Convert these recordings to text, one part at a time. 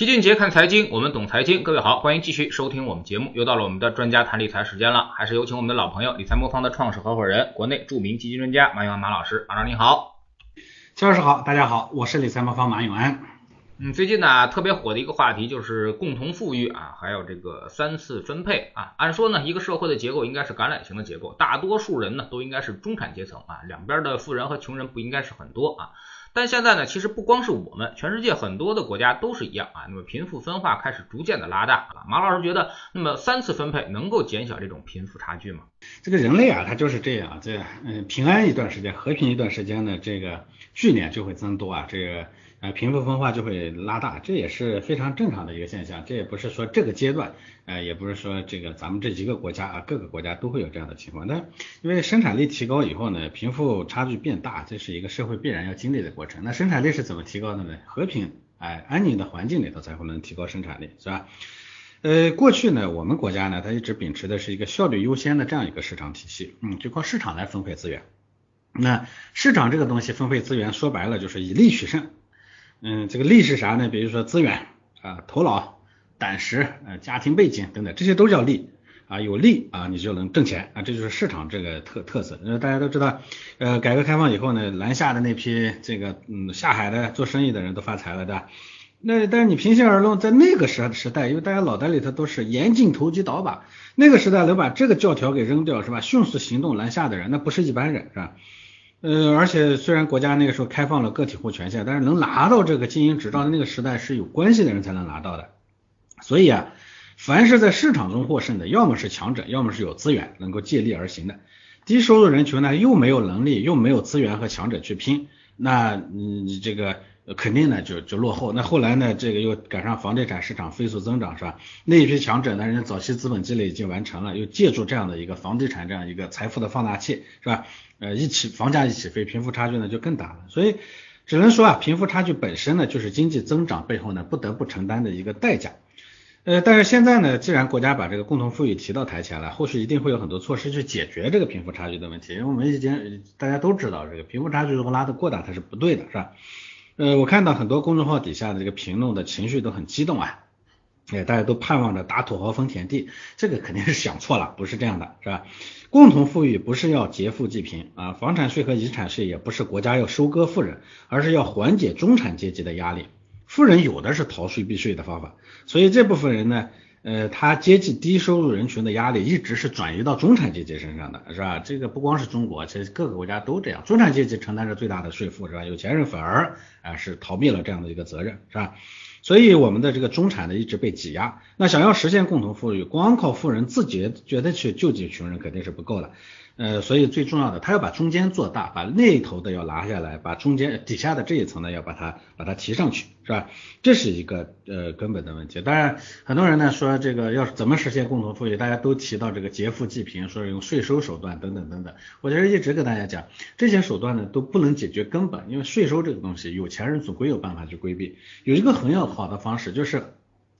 齐俊杰看财经，我们懂财经。各位好，欢迎继续收听我们节目。又到了我们的专家谈理财时间了，还是有请我们的老朋友，理财魔方的创始合伙人，国内著名基金专家马永安马老师。马老师你好，齐老师好，大家好，我是理财魔方马永安。嗯，最近呢特别火的一个话题就是共同富裕啊，还有这个三次分配啊。按说呢，一个社会的结构应该是橄榄型的结构，大多数人呢都应该是中产阶层啊，两边的富人和穷人不应该是很多啊。但现在呢，其实不光是我们，全世界很多的国家都是一样啊。那么贫富分化开始逐渐的拉大啊。马老师觉得，那么三次分配能够减小这种贫富差距吗？这个人类啊，他就是这样，这嗯平安一段时间，和平一段时间呢，这个聚敛就会增多啊，这个。啊，贫富分化就会拉大，这也是非常正常的一个现象。这也不是说这个阶段，呃，也不是说这个咱们这一个国家啊，各个国家都会有这样的情况。那因为生产力提高以后呢，贫富差距变大，这是一个社会必然要经历的过程。那生产力是怎么提高的呢？和平哎安宁的环境里头才会能提高生产力，是吧？呃，过去呢，我们国家呢，它一直秉持的是一个效率优先的这样一个市场体系，嗯，就靠市场来分配资源。那市场这个东西分配资源，说白了就是以利取胜。嗯，这个利是啥呢？比如说资源啊、头脑、胆识、呃、家庭背景等等，这些都叫利啊。有利啊，你就能挣钱啊，这就是市场这个特特色。呃，大家都知道，呃，改革开放以后呢，南下的那批这个嗯下海的做生意的人都发财了，对吧？那但是你平心而论，在那个时时代，因为大家脑袋里头都是严禁投机倒把，那个时代能把这个教条给扔掉是吧？迅速行动南下的人，那不是一般人是吧？呃，而且虽然国家那个时候开放了个体户权限，但是能拿到这个经营执照的那个时代是有关系的人才能拿到的。所以啊，凡是在市场中获胜的，要么是强者，要么是有资源能够借力而行的。低收入人群呢，又没有能力，又没有资源和强者去拼，那你这个肯定呢就就落后。那后来呢，这个又赶上房地产市场飞速增长，是吧？那一批强者呢，人家早期资本积累已经完成了，又借助这样的一个房地产这样一个财富的放大器，是吧？呃，一起房价一起飞，贫富差距呢就更大了。所以只能说啊，贫富差距本身呢就是经济增长背后呢不得不承担的一个代价。呃，但是现在呢，既然国家把这个共同富裕提到台前了，后续一定会有很多措施去解决这个贫富差距的问题。因为我们已经大家都知道，这个贫富差距如果拉得过大，它是不对的，是吧？呃，我看到很多公众号底下的这个评论的情绪都很激动啊，哎，大家都盼望着打土豪分田地，这个肯定是想错了，不是这样的，是吧？共同富裕不是要劫富济贫啊，房产税和遗产税也不是国家要收割富人，而是要缓解中产阶级的压力。富人有的是逃税避税的方法，所以这部分人呢，呃，他接近低收入人群的压力一直是转移到中产阶级身上的，是吧？这个不光是中国，其实各个国家都这样，中产阶级承担着最大的税负，是吧？有钱人反而啊是逃避了这样的一个责任，是吧？所以我们的这个中产呢一直被挤压，那想要实现共同富裕，光靠富人自己觉得去救济穷人肯定是不够的。呃，所以最重要的，他要把中间做大，把那头的要拿下来，把中间底下的这一层呢，要把它把它提上去，是吧？这是一个呃根本的问题。当然，很多人呢说这个要怎么实现共同富裕，大家都提到这个劫富济贫，说用税收手段等等等等。我觉得一直跟大家讲，这些手段呢都不能解决根本，因为税收这个东西，有钱人总归有办法去规避。有一个很要好的方式就是。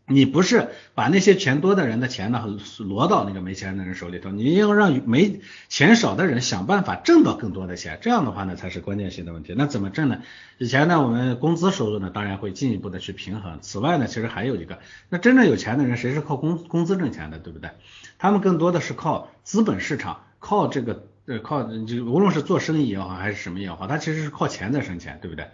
你不是把那些钱多的人的钱呢挪到那个没钱的人手里头，你要让没钱少的人想办法挣到更多的钱，这样的话呢才是关键性的问题。那怎么挣呢？以前呢我们工资收入呢当然会进一步的去平衡。此外呢其实还有一个，那真正有钱的人谁是靠工工资挣钱的，对不对？他们更多的是靠资本市场，靠这个呃靠就无论是做生意也好还是什么也好，他其实是靠钱在生钱，对不对？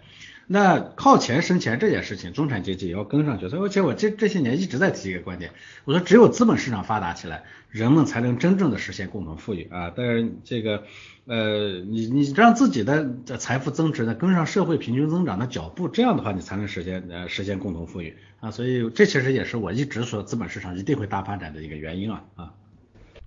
那靠钱生钱这件事情，中产阶级也要跟上去。所以，而且我这这些年一直在提一个观点，我说只有资本市场发达起来，人们才能真正的实现共同富裕啊。但是这个呃，你你让自己的财富增值呢跟上社会平均增长的脚步，这样的话你才能实现呃实现共同富裕啊。所以这其实也是我一直说资本市场一定会大发展的一个原因啊啊。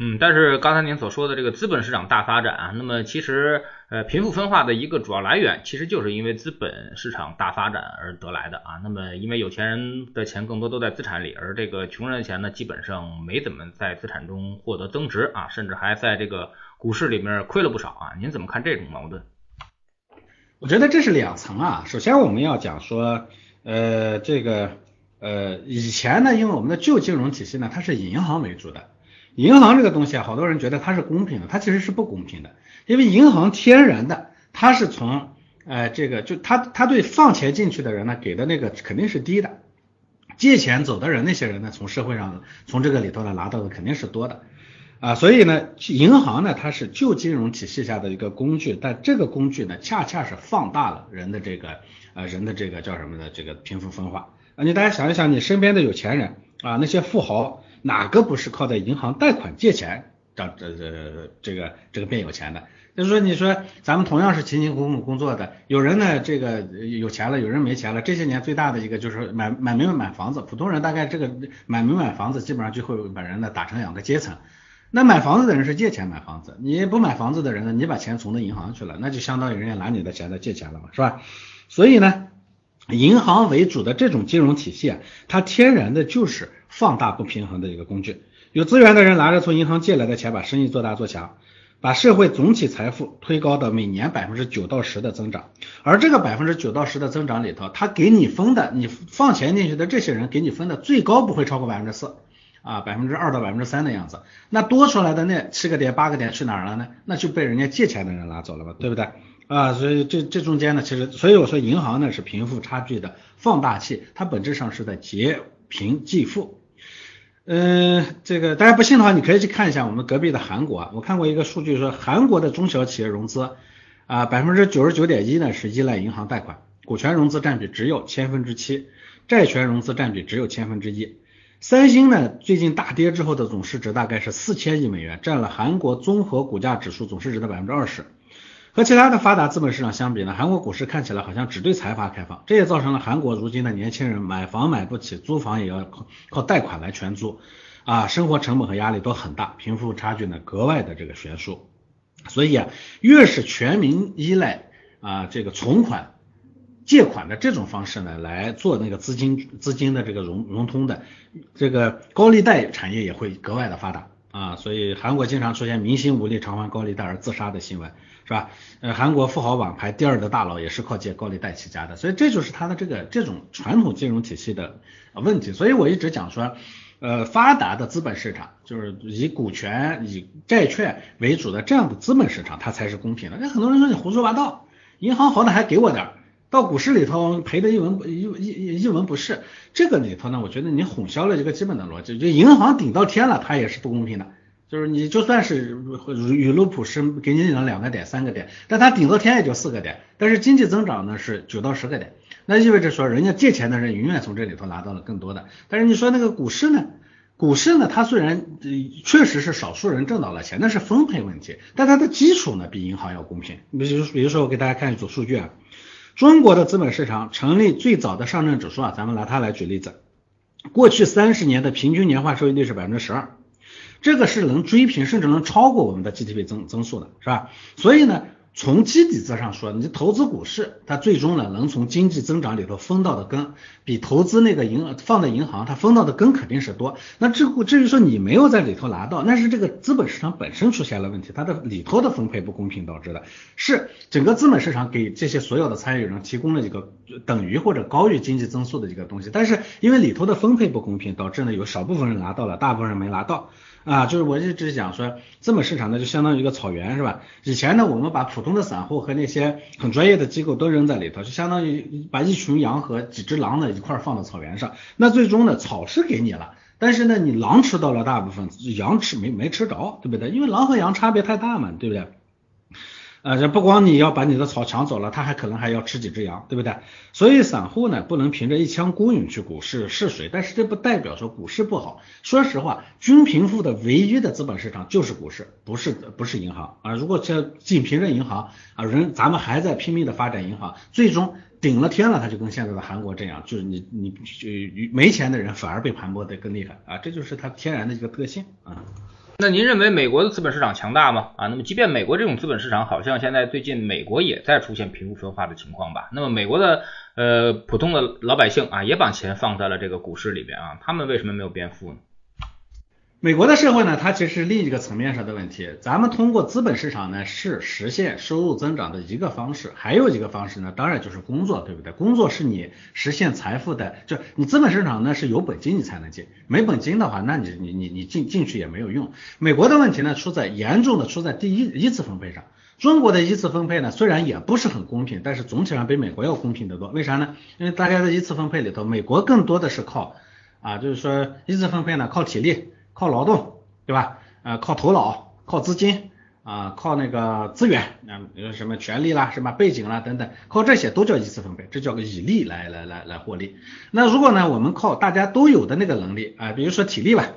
嗯，但是刚才您所说的这个资本市场大发展啊，那么其实呃贫富分化的一个主要来源，其实就是因为资本市场大发展而得来的啊。那么因为有钱人的钱更多都在资产里，而这个穷人的钱呢，基本上没怎么在资产中获得增值啊，甚至还在这个股市里面亏了不少啊。您怎么看这种矛盾？我觉得这是两层啊。首先我们要讲说，呃，这个呃以前呢，因为我们的旧金融体系呢，它是以银行为主的。银行这个东西啊，好多人觉得它是公平的，它其实是不公平的，因为银行天然的，它是从，呃，这个就它它对放钱进去的人呢给的那个肯定是低的，借钱走的人，那些人呢，从社会上从这个里头呢拿到的肯定是多的。啊，所以呢，银行呢，它是旧金融体系下的一个工具，但这个工具呢，恰恰是放大了人的这个呃人的这个叫什么呢？这个贫富分化。啊，你大家想一想，你身边的有钱人啊，那些富豪，哪个不是靠在银行贷款借钱，这这这这个这个变有钱的？就是说，你说咱们同样是勤勤苦苦工作的，有人呢这个有钱了，有人没钱了。这些年最大的一个就是买买没买房子，普通人大概这个买没买房子，基本上就会把人呢打成两个阶层。那买房子的人是借钱买房子，你不买房子的人呢，你把钱存到银行去了，那就相当于人家拿你的钱在借钱了嘛，是吧？所以呢，银行为主的这种金融体系啊，它天然的就是放大不平衡的一个工具。有资源的人拿着从银行借来的钱，把生意做大做强，把社会总体财富推高到每年百分之九到十的增长。而这个百分之九到十的增长里头，他给你分的，你放钱进去的这些人给你分的最高不会超过百分之四。啊，百分之二到百分之三的样子，那多出来的那七个点八个点去哪儿了呢？那就被人家借钱的人拿走了嘛，对不对？啊，所以这这中间呢，其实所以我说银行呢是贫富差距的放大器，它本质上是在劫贫济富。嗯，这个大家不信的话，你可以去看一下我们隔壁的韩国，我看过一个数据说，韩国的中小企业融资啊，百分之九十九点一呢是依赖银行贷款，股权融资占比只有千分之七，债权融资占比只有千分之一。三星呢，最近大跌之后的总市值大概是四千亿美元，占了韩国综合股价指数总市值的百分之二十。和其他的发达资本市场相比呢，韩国股市看起来好像只对财阀开放，这也造成了韩国如今的年轻人买房买不起，租房也要靠靠贷款来全租，啊，生活成本和压力都很大，贫富差距呢格外的这个悬殊。所以啊，越是全民依赖啊这个存款。借款的这种方式呢，来做那个资金资金的这个融融通的，这个高利贷产业也会格外的发达啊，所以韩国经常出现明星无力偿还高利贷而自杀的新闻，是吧？呃，韩国富豪榜排第二的大佬也是靠借高利贷起家的，所以这就是它的这个这种传统金融体系的问题。所以我一直讲说，呃，发达的资本市场就是以股权、以债券为主的这样的资本市场，它才是公平的。那很多人说你胡说八道，银行好歹还给我点儿。到股市里头赔的一文一一一文不是，这个里头呢，我觉得你混淆了一个基本的逻辑，就银行顶到天了，它也是不公平的，就是你就算是雨露普是给你了两个点三个点，但它顶多天也就四个点，但是经济增长呢是九到十个点，那意味着说人家借钱的人永远从这里头拿到了更多的，但是你说那个股市呢，股市呢它虽然确实是少数人挣到了钱，那是分配问题，但它的基础呢比银行要公平，比如比如说我给大家看一组数据啊。中国的资本市场成立最早的上证指数啊，咱们拿它来举例子，过去三十年的平均年化收益率是百分之十二，这个是能追平甚至能超过我们的 GDP 增增速的，是吧？所以呢。从基底子上说，你投资股市，它最终呢能从经济增长里头分到的根，比投资那个银放在银行，它分到的根肯定是多。那至至于说你没有在里头拿到，那是这个资本市场本身出现了问题，它的里头的分配不公平导致的，是整个资本市场给这些所有的参与人提供了一个等于或者高于经济增速的一个东西，但是因为里头的分配不公平，导致呢有少部分人拿到了，大部分人没拿到。啊，就是我一直讲说，资本市场呢就相当于一个草原，是吧？以前呢，我们把普通的散户和那些很专业的机构都扔在里头，就相当于把一群羊和几只狼呢一块放到草原上。那最终呢，草是给你了，但是呢，你狼吃到了大部分，羊吃没没吃着，对不对？因为狼和羊差别太大嘛，对不对？呃，这不光你要把你的草抢走了，他还可能还要吃几只羊，对不对？所以散户呢不能凭着一腔孤勇去股市试水，但是这不代表说股市不好。说实话，均贫富的唯一的资本市场就是股市，不是不是银行啊。如果这仅凭着银行啊，人咱们还在拼命的发展银行，最终顶了天了，他就跟现在的韩国这样，就是你你就没钱的人反而被盘剥的更厉害啊，这就是它天然的一个特性啊。那您认为美国的资本市场强大吗？啊，那么即便美国这种资本市场，好像现在最近美国也在出现贫富分化的情况吧？那么美国的呃普通的老百姓啊，也把钱放在了这个股市里边啊，他们为什么没有变富呢？美国的社会呢，它其实是另一个层面上的问题。咱们通过资本市场呢，是实现收入增长的一个方式。还有一个方式呢，当然就是工作，对不对？工作是你实现财富的，就你资本市场呢是有本金你才能进，没本金的话，那你你你你进进去也没有用。美国的问题呢，出在严重的出在第一一次分配上。中国的一次分配呢，虽然也不是很公平，但是总体上比美国要公平得多。为啥呢？因为大家的一次分配里头，美国更多的是靠。啊，就是说一次分配呢靠体力、靠劳动，对吧？呃，靠头脑、靠资金啊，靠那个资源啊，比如什么权利啦、什么背景啦等等，靠这些都叫一次分配，这叫个以利来来来来获利。那如果呢，我们靠大家都有的那个能力啊，比如说体力吧。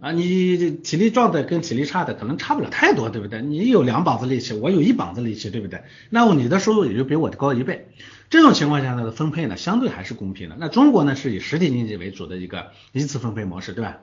啊，你体力壮的跟体力差的可能差不了太多，对不对？你有两膀子力气，我有一膀子力气，对不对？那你的收入也就比我的高一倍。这种情况下呢，分配呢相对还是公平的。那中国呢是以实体经济为主的一个一次分配模式，对吧？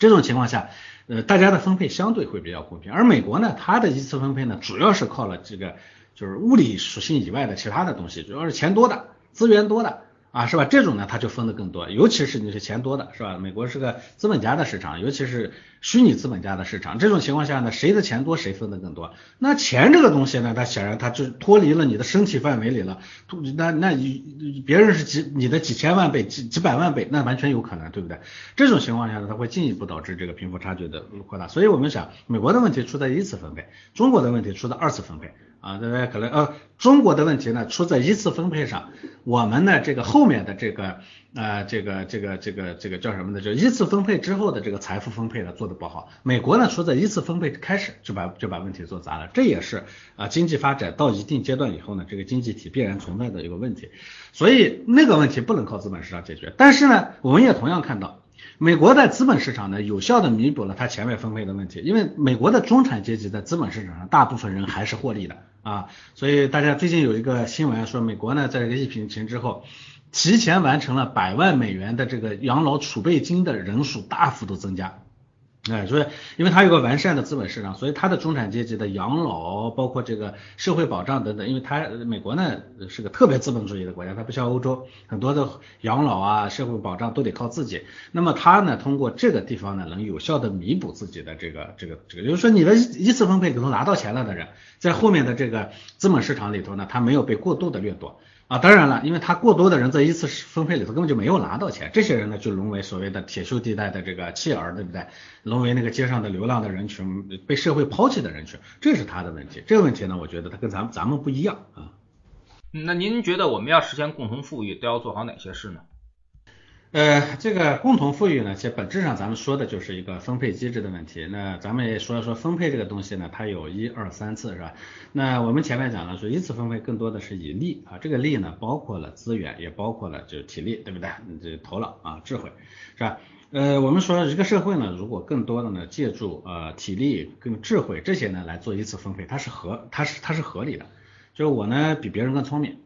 这种情况下，呃，大家的分配相对会比较公平。而美国呢，它的一次分配呢，主要是靠了这个就是物理属性以外的其他的东西，主要是钱多的、资源多的。啊，是吧？这种呢，它就分的更多，尤其是你是钱多的，是吧？美国是个资本家的市场，尤其是虚拟资本家的市场。这种情况下呢，谁的钱多，谁分的更多。那钱这个东西呢，它显然它就脱离了你的身体范围里了。那那你别人是几你的几千万倍、几几百万倍，那完全有可能，对不对？这种情况下呢，它会进一步导致这个贫富差距的扩大。所以我们想，美国的问题出在一次分配，中国的问题出在二次分配。啊，大家可能呃，中国的问题呢出在一次分配上，我们呢这个后面的这个呃这个这个这个这个叫什么呢？就一次分配之后的这个财富分配呢做的不好。美国呢出在一次分配开始就把就把问题做砸了，这也是啊经济发展到一定阶段以后呢，这个经济体必然存在的一个问题。所以那个问题不能靠资本市场解决，但是呢，我们也同样看到。美国在资本市场呢，有效的弥补了它前面分配的问题，因为美国的中产阶级在资本市场上，大部分人还是获利的啊，所以大家最近有一个新闻说，美国呢在这个疫情之后，提前完成了百万美元的这个养老储备金的人数大幅度增加。哎，所以因为它有个完善的资本市场，所以它的中产阶级的养老，包括这个社会保障等等，因为它美国呢是个特别资本主义的国家，它不像欧洲很多的养老啊、社会保障都得靠自己。那么它呢，通过这个地方呢，能有效的弥补自己的这个这个这个，就是说你的一次分配里头拿到钱了的人，在后面的这个资本市场里头呢，他没有被过度的掠夺。啊，当然了，因为他过多的人在一次分配里头根本就没有拿到钱，这些人呢就沦为所谓的铁锈地带的这个弃儿，对不对？沦为那个街上的流浪的人群，被社会抛弃的人群，这是他的问题。这个问题呢，我觉得他跟咱咱们不一样啊。那您觉得我们要实现共同富裕，都要做好哪些事呢？呃，这个共同富裕呢，其实本质上咱们说的就是一个分配机制的问题。那咱们也说一说分配这个东西呢，它有一二三次，是吧？那我们前面讲了，说一次分配更多的是以利啊，这个利呢，包括了资源，也包括了就是体力，对不对？这头脑啊，智慧，是吧？呃，我们说一个社会呢，如果更多的呢，借助呃体力跟智慧这些呢来做一次分配，它是合，它是它是合理的。就是我呢比别人更聪明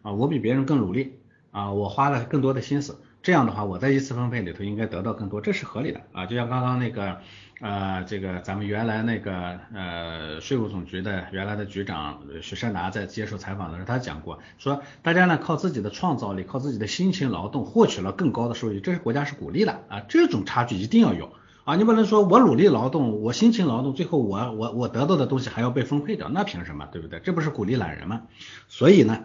啊，我比别人更努力啊，我花了更多的心思。这样的话，我在一次分配里头应该得到更多，这是合理的啊。就像刚刚那个呃，这个咱们原来那个呃税务总局的原来的局长许善达在接受采访的时候，他讲过，说大家呢靠自己的创造力，靠自己的辛勤劳动获取了更高的收益，这是国家是鼓励的啊。这种差距一定要有啊，你不能说我努力劳动，我辛勤劳动，最后我我我得到的东西还要被分配掉，那凭什么，对不对？这不是鼓励懒人吗？所以呢。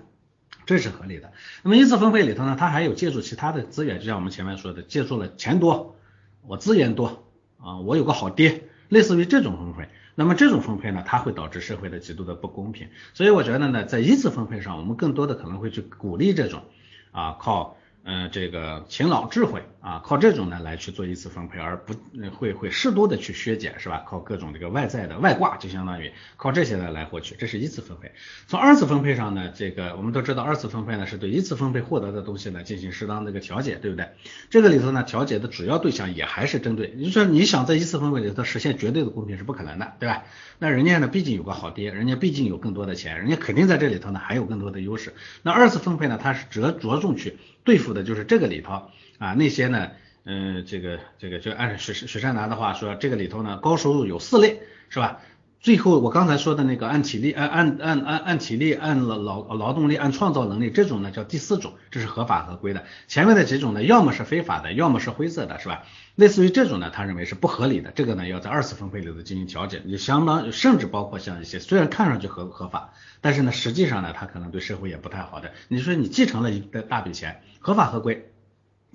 这是合理的。那么一次分配里头呢，它还有借助其他的资源，就像我们前面说的，借助了钱多，我资源多啊，我有个好爹，类似于这种分配。那么这种分配呢，它会导致社会的极度的不公平。所以我觉得呢，在一次分配上，我们更多的可能会去鼓励这种啊靠。嗯，这个勤劳智慧啊，靠这种呢来去做一次分配，而不会会适度的去削减，是吧？靠各种这个外在的外挂，就相当于靠这些呢来获取，这是一次分配。从二次分配上呢，这个我们都知道，二次分配呢是对一次分配获得的东西呢进行适当的一个调节，对不对？这个里头呢，调节的主要对象也还是针对，你说你想在一次分配里头实现绝对的公平是不可能的，对吧？那人家呢，毕竟有个好爹，人家毕竟有更多的钱，人家肯定在这里头呢还有更多的优势。那二次分配呢，它是着着重去。对付的就是这个里头啊，那些呢，嗯，这个这个就按许许善达的话说，这个里头呢，高收入有四类，是吧？最后我刚才说的那个按体力、按按按按按体力、按劳劳劳动力、按创造能力这种呢，叫第四种，这是合法合规的。前面的几种呢，要么是非法的，要么是灰色的，是吧？类似于这种呢，他认为是不合理的，这个呢，要在二次分配里头进行调整，就相当甚至包括像一些虽然看上去合合法，但是呢，实际上呢，他可能对社会也不太好的。你说你继承了一大笔钱，合法合规，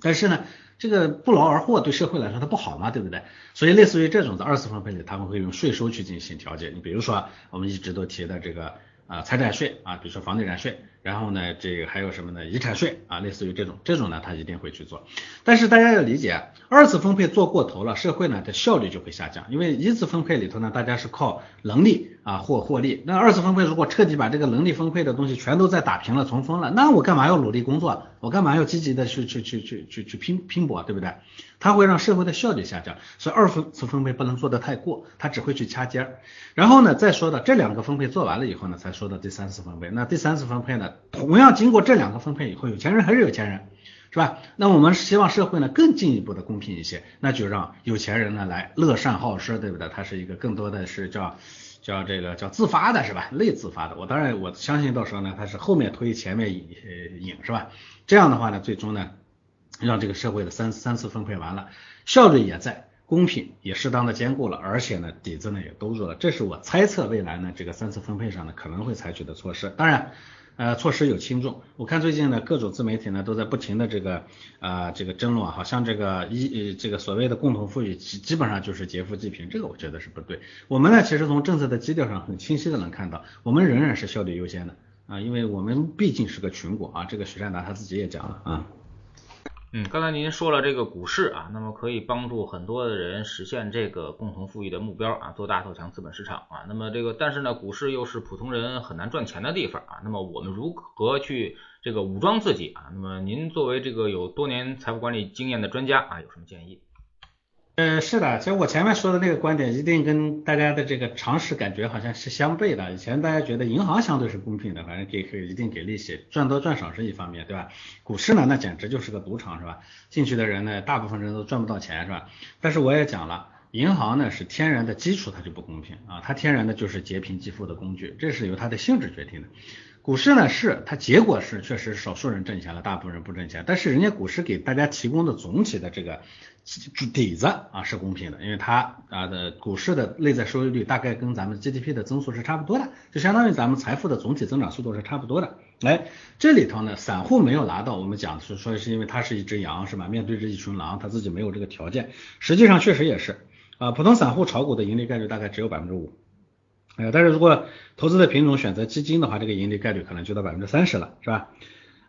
但是呢？这个不劳而获对社会来说它不好嘛，对不对？所以类似于这种的二次分配里，他们会用税收去进行调节。你比如说我们一直都提的这个啊财产税啊，比如说房地产税。然后呢，这个还有什么呢？遗产税啊，类似于这种，这种呢，他一定会去做。但是大家要理解，二次分配做过头了，社会呢的效率就会下降。因为一次分配里头呢，大家是靠能力啊获获利。那二次分配如果彻底把这个能力分配的东西全都在打平了、重分了，那我干嘛要努力工作？我干嘛要积极的去去去去去去拼拼搏，对不对？它会让社会的效率下降。所以二分次分配不能做得太过，它只会去掐尖儿。然后呢，再说到这两个分配做完了以后呢，才说到第三次分配。那第三次分配呢？同样经过这两个分配以后，有钱人还是有钱人，是吧？那我们希望社会呢更进一步的公平一些，那就让有钱人呢来乐善好施，对不对？他是一个更多的是叫叫这个叫自发的，是吧？类自发的。我当然我相信到时候呢，他是后面推前面引引，是吧？这样的话呢，最终呢，让这个社会的三三次分配完了，效率也在，公平也适当的兼顾了，而且呢底子呢也兜住了。这是我猜测未来呢这个三次分配上呢可能会采取的措施。当然。呃，措施有轻重，我看最近呢，各种自媒体呢都在不停的这个啊这个争论啊，好像这个一呃这个所谓的共同富裕基基本上就是劫富济贫，这个我觉得是不对。我们呢其实从政策的基调上很清晰的能看到，我们仍然是效率优先的啊，因为我们毕竟是个群国啊，这个徐善达他自己也讲了啊。嗯刚才您说了这个股市啊，那么可以帮助很多的人实现这个共同富裕的目标啊，做大做强资本市场啊。那么这个，但是呢，股市又是普通人很难赚钱的地方啊。那么我们如何去这个武装自己啊？那么您作为这个有多年财富管理经验的专家啊，有什么建议？呃，是的，其实我前面说的那个观点，一定跟大家的这个常识感觉好像是相悖的。以前大家觉得银行相对是公平的，反正给给一定给利息，赚多赚少是一方面，对吧？股市呢，那简直就是个赌场，是吧？进去的人呢，大部分人都赚不到钱，是吧？但是我也讲了，银行呢是天然的基础，它就不公平啊，它天然的就是劫贫济富的工具，这是由它的性质决定的。股市呢是它结果是确实少数人挣钱了，大部分人不挣钱，但是人家股市给大家提供的总体的这个。底子啊是公平的，因为它啊的股市的内在收益率大概跟咱们 GDP 的增速是差不多的，就相当于咱们财富的总体增长速度是差不多的。哎，这里头呢，散户没有拿到，我们讲是说是因为它是一只羊是吧？面对着一群狼，他自己没有这个条件。实际上确实也是啊，普通散户炒股的盈利概率大概只有百分之五，哎，但是如果投资的品种选择基金的话，这个盈利概率可能就到百分之三十了，是吧？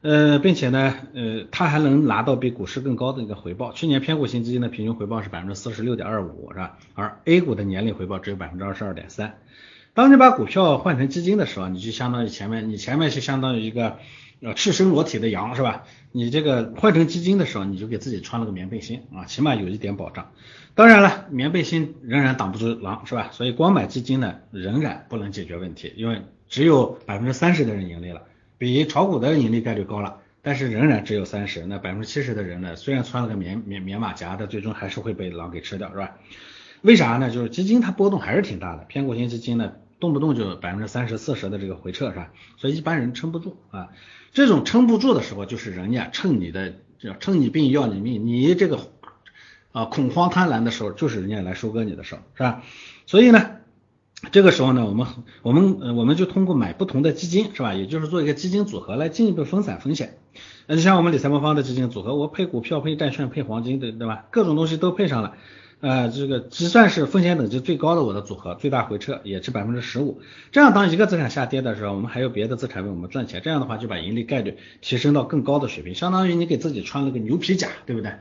呃，并且呢，呃，它还能拿到比股市更高的一个回报。去年偏股型基金的平均回报是百分之四十六点二五，是吧？而 A 股的年利回报只有百分之二十二点三。当你把股票换成基金的时候，你就相当于前面，你前面是相当于一个呃赤身裸体的羊，是吧？你这个换成基金的时候，你就给自己穿了个棉背心啊，起码有一点保障。当然了，棉背心仍然挡不住狼，是吧？所以光买基金呢，仍然不能解决问题，因为只有百分之三十的人盈利了。比炒股的盈利概率高了，但是仍然只有三十。那百分之七十的人呢？虽然穿了个棉棉棉马甲，但最终还是会被狼给吃掉，是吧？为啥呢？就是基金它波动还是挺大的，偏股型基金呢，动不动就百分之三十、四十的这个回撤，是吧？所以一般人撑不住啊。这种撑不住的时候，就是人家趁你的叫趁你病要你命，你这个啊恐慌贪婪的时候，就是人家来收割你的时候，是吧？所以呢。这个时候呢，我们我们我们就通过买不同的基金是吧，也就是做一个基金组合来进一步分散风险。那就像我们理财魔方的基金组合，我配股票、配债券、配黄金，对对吧？各种东西都配上了，呃，这个即算是风险等级最高的我的组合，最大回撤也是百分之十五。这样当一个资产下跌的时候，我们还有别的资产为我们赚钱，这样的话就把盈利概率提升到更高的水平，相当于你给自己穿了个牛皮甲，对不对？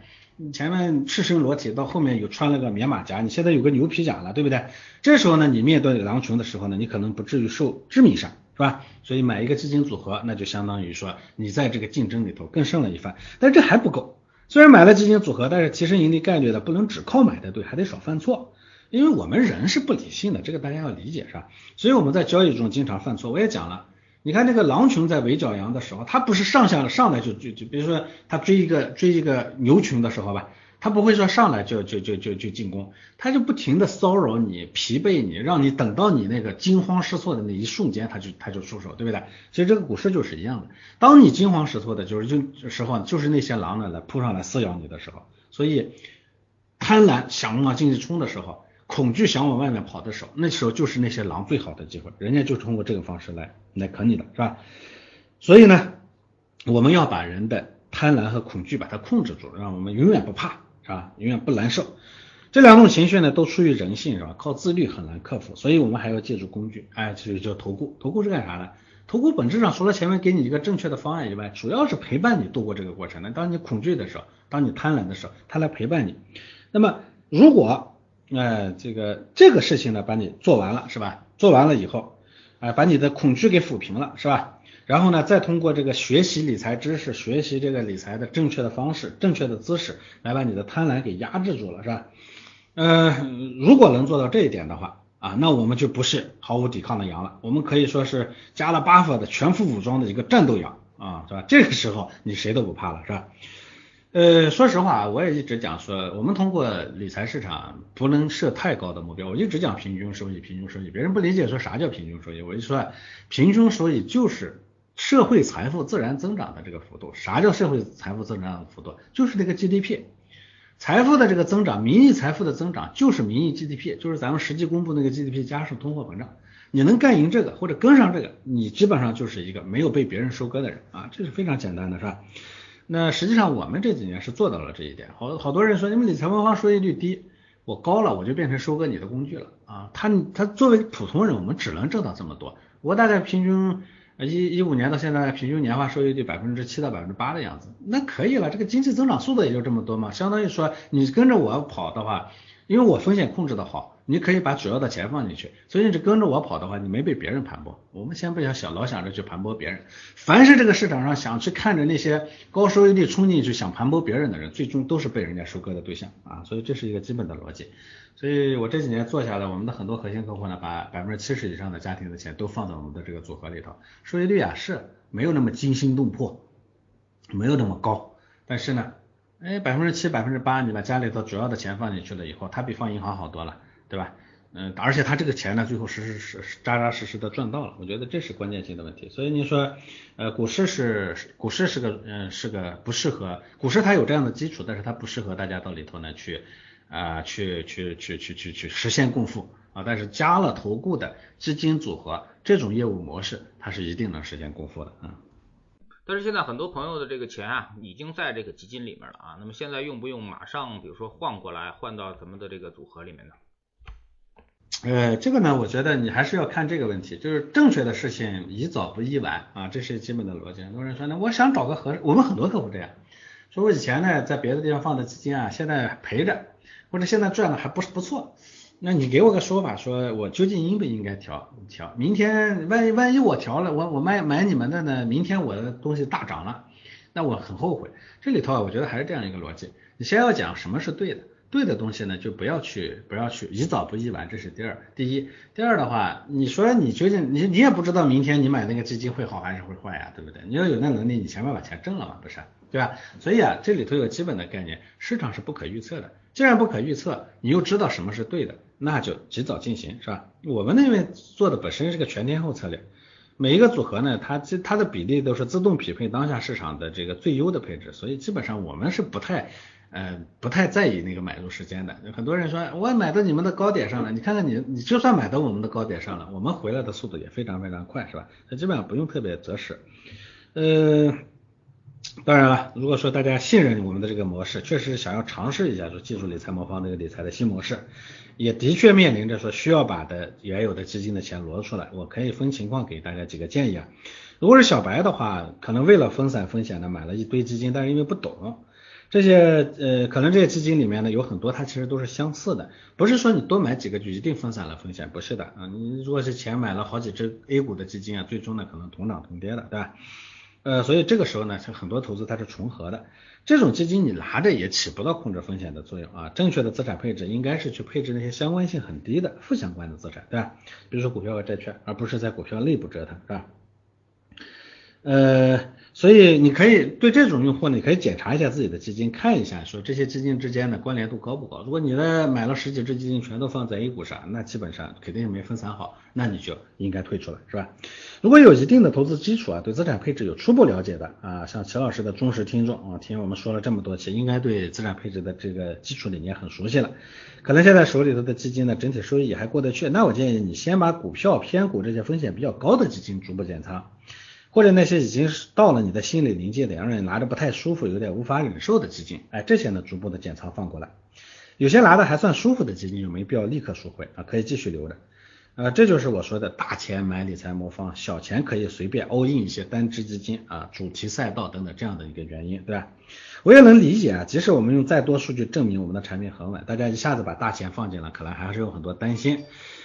你前面赤身裸体，到后面又穿了个棉马甲，你现在有个牛皮甲了，对不对？这时候呢，你面对狼群的时候呢，你可能不至于受致命伤，是吧？所以买一个基金组合，那就相当于说你在这个竞争里头更胜了一番。但这还不够，虽然买了基金组合，但是提升盈利概率的不能只靠买的对，还得少犯错，因为我们人是不理性的，这个大家要理解，是吧？所以我们在交易中经常犯错，我也讲了。你看那个狼群在围剿羊的时候，它不是上下上来就就就，比如说它追一个追一个牛群的时候吧，它不会说上来就就就就就进攻，它就不停的骚扰你、疲惫你，让你等到你那个惊慌失措的那一瞬间，它就它就出手，对不对？其实这个股市就是一样的，当你惊慌失措的就是就时候，就是那些狼呢来扑上来撕咬你的时候，所以贪婪想往进去冲的时候。恐惧想往外面跑的时候，那时候就是那些狼最好的机会，人家就通过这个方式来来啃你的，是吧？所以呢，我们要把人的贪婪和恐惧把它控制住，让我们永远不怕，是吧？永远不难受。这两种情绪呢，都出于人性，是吧？靠自律很难克服，所以我们还要借助工具，哎，就是叫投顾。投顾是干啥的？投顾本质上除了前面给你一个正确的方案以外，主要是陪伴你度过这个过程的。当你恐惧的时候，当你贪婪的时候，他来陪伴你。那么如果，哎，这个这个事情呢，把你做完了，是吧？做完了以后，哎，把你的恐惧给抚平了，是吧？然后呢，再通过这个学习理财知识，学习这个理财的正确的方式、正确的姿势，来把你的贪婪给压制住了，是吧？嗯，如果能做到这一点的话，啊，那我们就不是毫无抵抗的羊了，我们可以说是加了 buff 的全副武装的一个战斗羊啊，是吧？这个时候你谁都不怕了，是吧？呃，说实话，我也一直讲说，我们通过理财市场不能设太高的目标，我一直讲平均收益，平均收益，别人不理解说啥叫平均收益，我就说平均收益就是社会财富自然增长的这个幅度。啥叫社会财富增长的幅度？就是那个 GDP。财富的这个增长，名义财富的增长就是名义 GDP，就是咱们实际公布那个 GDP 加上通货膨胀。你能干赢这个或者跟上这个，你基本上就是一个没有被别人收割的人啊，这是非常简单的，是吧？那实际上我们这几年是做到了这一点。好好多人说你们理财魔方收益率低，我高了我就变成收割你的工具了啊。他他作为普通人，我们只能挣到这么多。我大概平均。一一五年到现在，平均年化收益率百分之七到百分之八的样子，那可以了。这个经济增长速度也就这么多嘛，相当于说你跟着我跑的话，因为我风险控制的好。你可以把主要的钱放进去，所以你跟着我跑的话，你没被别人盘剥。我们先不要想老想着去盘剥别人，凡是这个市场上想去看着那些高收益率冲进去想盘剥别人的人，最终都是被人家收割的对象啊。所以这是一个基本的逻辑。所以我这几年做下来，我们的很多核心客户呢，把百分之七十以上的家庭的钱都放在我们的这个组合里头，收益率啊是没有那么惊心动魄，没有那么高，但是呢，哎百分之七百分之八，你把家里头主要的钱放进去了以后，它比放银行好多了。对吧？嗯，而且他这个钱呢，最后实实实扎扎实实的赚到了，我觉得这是关键性的问题。所以你说，呃，股市是股市是个嗯是个不适合股市，它有这样的基础，但是它不适合大家到里头呢去啊去去去去去去实现共富啊。但是加了投顾的基金组合这种业务模式，它是一定能实现共富的啊。但是现在很多朋友的这个钱啊，已经在这个基金里面了啊，那么现在用不用马上比如说换过来换到咱们的这个组合里面呢？呃，这个呢，我觉得你还是要看这个问题，就是正确的事情宜早不宜晚啊，这是基本的逻辑。很多人说呢，我想找个合适，我们很多客户这样，说我以前呢在别的地方放的基金啊，现在赔着，或者现在赚的还不是不错，那你给我个说法，说我究竟应不应该调调？明天万一万一我调了，我我买买你们的呢，明天我的东西大涨了，那我很后悔。这里头啊，我觉得还是这样一个逻辑，你先要讲什么是对的。对的东西呢，就不要去，不要去，宜早不宜晚，这是第二。第一，第二的话，你说你究竟你你也不知道明天你买那个基金会好还是会坏呀，对不对？你要有那能力，你前面把钱挣了嘛，不是？对吧？所以啊，这里头有基本的概念，市场是不可预测的。既然不可预测，你又知道什么是对的，那就及早进行，是吧？我们那边做的本身是个全天候策略，每一个组合呢，它它的比例都是自动匹配当下市场的这个最优的配置，所以基本上我们是不太。呃，不太在意那个买入时间的，很多人说我买到你们的高点上了，你看看你，你就算买到我们的高点上了，我们回来的速度也非常非常快，是吧？它基本上不用特别择时。呃，当然了，如果说大家信任我们的这个模式，确实想要尝试一下，说技术理财魔方这个理财的新模式，也的确面临着说需要把的原有的基金的钱挪出来，我可以分情况给大家几个建议啊。如果是小白的话，可能为了分散风险呢，买了一堆基金，但是因为不懂。这些呃，可能这些基金里面呢有很多，它其实都是相似的，不是说你多买几个就一定分散了风险，不是的啊。你如果是钱买了好几只 A 股的基金啊，最终呢可能同涨同跌的，对吧？呃，所以这个时候呢，像很多投资它是重合的，这种基金你拿着也起不到控制风险的作用啊。正确的资产配置应该是去配置那些相关性很低的负相关的资产，对吧？比如说股票和债券，而不是在股票内部折腾，是吧？呃，所以你可以对这种用户，你可以检查一下自己的基金，看一下说这些基金之间的关联度高不高。如果你的买了十几只基金全都放在 A 股上，那基本上肯定没分散好，那你就应该退出了，是吧？如果有一定的投资基础啊，对资产配置有初步了解的啊，像齐老师的忠实听众啊，听我们说了这么多期，应该对资产配置的这个基础理念很熟悉了。可能现在手里头的基金呢，整体收益也还过得去，那我建议你先把股票、偏股这些风险比较高的基金逐步减仓。或者那些已经到了你的心理临界点，让你拿着不太舒服、有点无法忍受的基金，哎，这些呢逐步的减仓放过来。有些拿的还算舒服的基金，就没必要立刻赎回啊，可以继续留着。呃，这就是我说的大钱买理财魔方，小钱可以随便 all in 一些单只基金啊、主题赛道等等这样的一个原因，对吧？我也能理解啊，即使我们用再多数据证明我们的产品很稳，大家一下子把大钱放进来，可能还是有很多担心。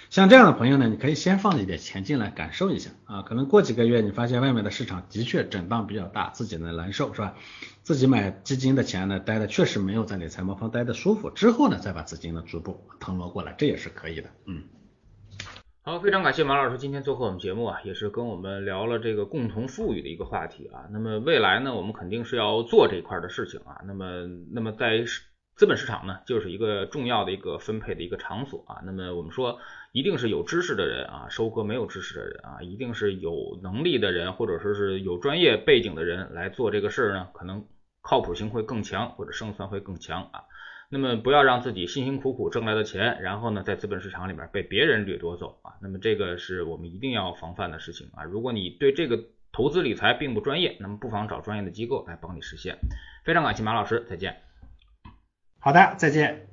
像这样的朋友呢，你可以先放一点钱进来感受一下啊，可能过几个月你发现外面的市场的确震荡比较大，自己呢难受是吧？自己买基金的钱呢待的确实没有在理财魔方待的舒服，之后呢再把资金呢逐步腾挪过来，这也是可以的，嗯。好，非常感谢马老师今天做客我们节目啊，也是跟我们聊了这个共同富裕的一个话题啊。那么未来呢，我们肯定是要做这一块的事情啊。那么，那么在资本市场呢，就是一个重要的一个分配的一个场所啊。那么我们说，一定是有知识的人啊，收割没有知识的人啊，一定是有能力的人，或者说是有专业背景的人来做这个事儿呢，可能靠谱性会更强，或者胜算会更强啊。那么不要让自己辛辛苦苦挣来的钱，然后呢，在资本市场里面被别人掠夺走啊。那么这个是我们一定要防范的事情啊。如果你对这个投资理财并不专业，那么不妨找专业的机构来帮你实现。非常感谢马老师，再见。好的，再见。